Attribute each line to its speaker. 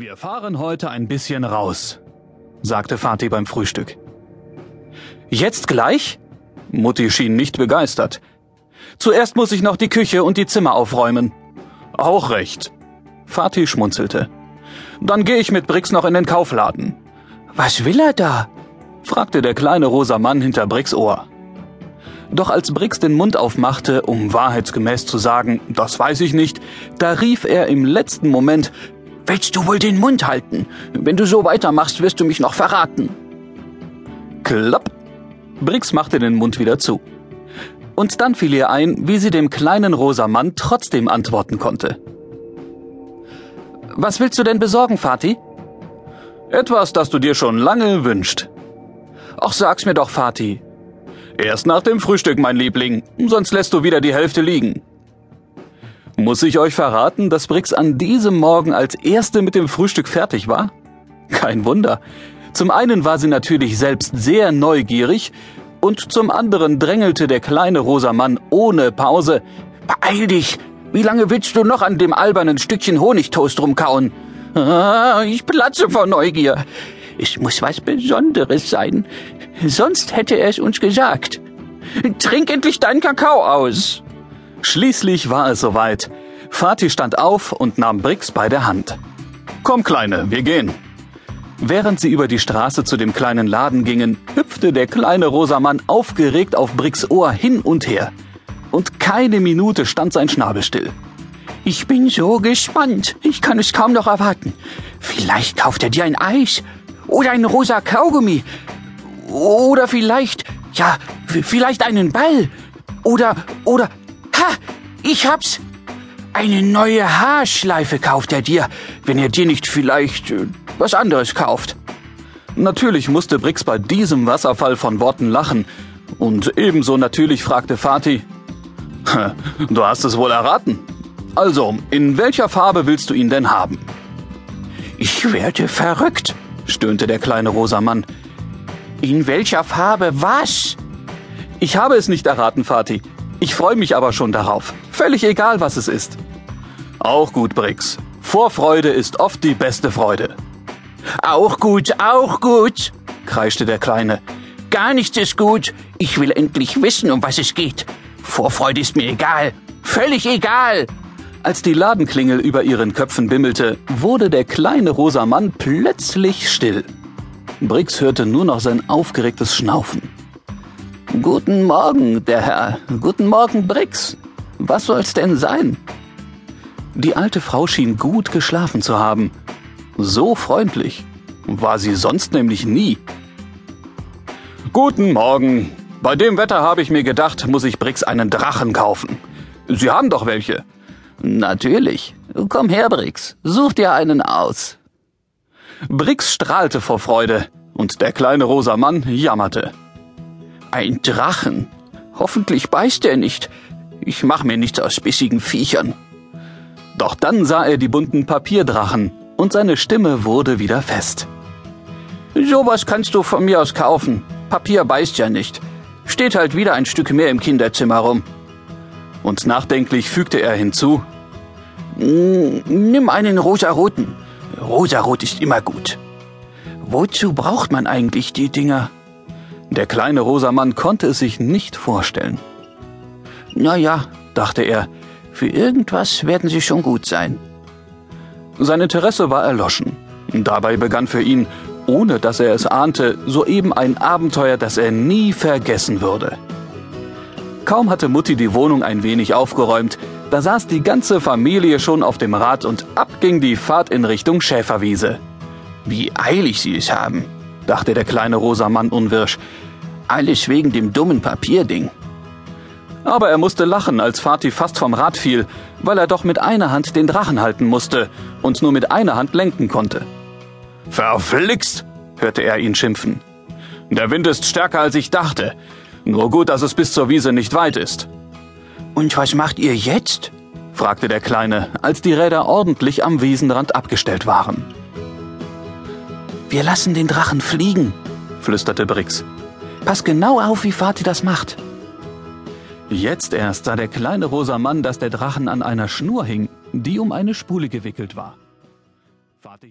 Speaker 1: Wir fahren heute ein bisschen raus, sagte Vati beim Frühstück. Jetzt gleich? Mutti schien nicht begeistert. Zuerst muss ich noch die Küche und die Zimmer aufräumen. Auch recht. Vati schmunzelte. Dann gehe ich mit Brix noch in den Kaufladen. Was will er da? fragte der kleine rosa Mann hinter Brix Ohr. Doch als Brix den Mund aufmachte, um wahrheitsgemäß zu sagen, das weiß ich nicht, da rief er im letzten Moment, Willst du wohl den Mund halten? Wenn du so weitermachst, wirst du mich noch verraten. Klapp! Brix machte den Mund wieder zu. Und dann fiel ihr ein, wie sie dem kleinen rosa Mann trotzdem antworten konnte. Was willst du denn besorgen, Vati? Etwas, das du dir schon lange wünscht. Ach, sag's mir doch, Vati. Erst nach dem Frühstück, mein Liebling, sonst lässt du wieder die Hälfte liegen. Muss ich euch verraten, dass Brix an diesem Morgen als erste mit dem Frühstück fertig war? Kein Wunder. Zum einen war sie natürlich selbst sehr neugierig und zum anderen drängelte der kleine rosa Mann ohne Pause. Beeil dich! Wie lange willst du noch an dem albernen Stückchen Honigtoast rumkauen? Ah, ich platze vor Neugier. Es muss was Besonderes sein. Sonst hätte er es uns gesagt. Trink endlich deinen Kakao aus. Schließlich war es soweit. Fatih stand auf und nahm Brix bei der Hand. Komm, Kleine, wir gehen. Während sie über die Straße zu dem kleinen Laden gingen, hüpfte der kleine rosa Mann aufgeregt auf Brix Ohr hin und her. Und keine Minute stand sein Schnabel still. Ich bin so gespannt. Ich kann es kaum noch erwarten. Vielleicht kauft er dir ein Eis. Oder ein rosa Kaugummi. Oder vielleicht, ja, vielleicht einen Ball. Oder, oder! Ich hab's! Eine neue Haarschleife kauft er dir, wenn er dir nicht vielleicht äh, was anderes kauft. Natürlich musste Brix bei diesem Wasserfall von Worten lachen. Und ebenso natürlich fragte Fatih, Du hast es wohl erraten. Also, in welcher Farbe willst du ihn denn haben? Ich werde verrückt, stöhnte der kleine rosa Mann. In welcher Farbe was? Ich habe es nicht erraten, Fatih. Ich freue mich aber schon darauf. Völlig egal, was es ist. Auch gut, Brix. Vorfreude ist oft die beste Freude. Auch gut, auch gut, kreischte der Kleine. Gar nichts ist gut. Ich will endlich wissen, um was es geht. Vorfreude ist mir egal. Völlig egal. Als die Ladenklingel über ihren Köpfen bimmelte, wurde der kleine rosa Mann plötzlich still. Brix hörte nur noch sein aufgeregtes Schnaufen. Guten Morgen, der Herr. Guten Morgen, Brix. Was soll's denn sein? Die alte Frau schien gut geschlafen zu haben. So freundlich war sie sonst nämlich nie. Guten Morgen. Bei dem Wetter habe ich mir gedacht, muss ich Brix einen Drachen kaufen. Sie haben doch welche. Natürlich. Komm her, Brix. Such dir einen aus. Brix strahlte vor Freude und der kleine rosa Mann jammerte. Ein Drachen. Hoffentlich beißt er nicht. Ich mach mir nichts aus bissigen Viechern. Doch dann sah er die bunten Papierdrachen und seine Stimme wurde wieder fest. Sowas kannst du von mir aus kaufen. Papier beißt ja nicht. Steht halt wieder ein Stück mehr im Kinderzimmer rum. Und nachdenklich fügte er hinzu, Nimm einen rosaroten. Rosarot ist immer gut. Wozu braucht man eigentlich die Dinger? Der kleine rosa Mann konnte es sich nicht vorstellen. Na ja, dachte er, für irgendwas werden sie schon gut sein. Sein Interesse war erloschen. Dabei begann für ihn, ohne dass er es ahnte, soeben ein Abenteuer, das er nie vergessen würde. Kaum hatte Mutti die Wohnung ein wenig aufgeräumt, da saß die ganze Familie schon auf dem Rad und ab ging die Fahrt in Richtung Schäferwiese. Wie eilig sie es haben dachte der kleine rosa Mann unwirsch. Alles wegen dem dummen Papierding. Aber er musste lachen, als Fatih fast vom Rad fiel, weil er doch mit einer Hand den Drachen halten musste und nur mit einer Hand lenken konnte. Verflixt, hörte er ihn schimpfen. Der Wind ist stärker, als ich dachte. Nur gut, dass es bis zur Wiese nicht weit ist. Und was macht ihr jetzt? fragte der Kleine, als die Räder ordentlich am Wiesenrand abgestellt waren. Wir lassen den Drachen fliegen, flüsterte Brix. Pass genau auf, wie Vati das macht. Jetzt erst sah der kleine rosa Mann, dass der Drachen an einer Schnur hing, die um eine Spule gewickelt war.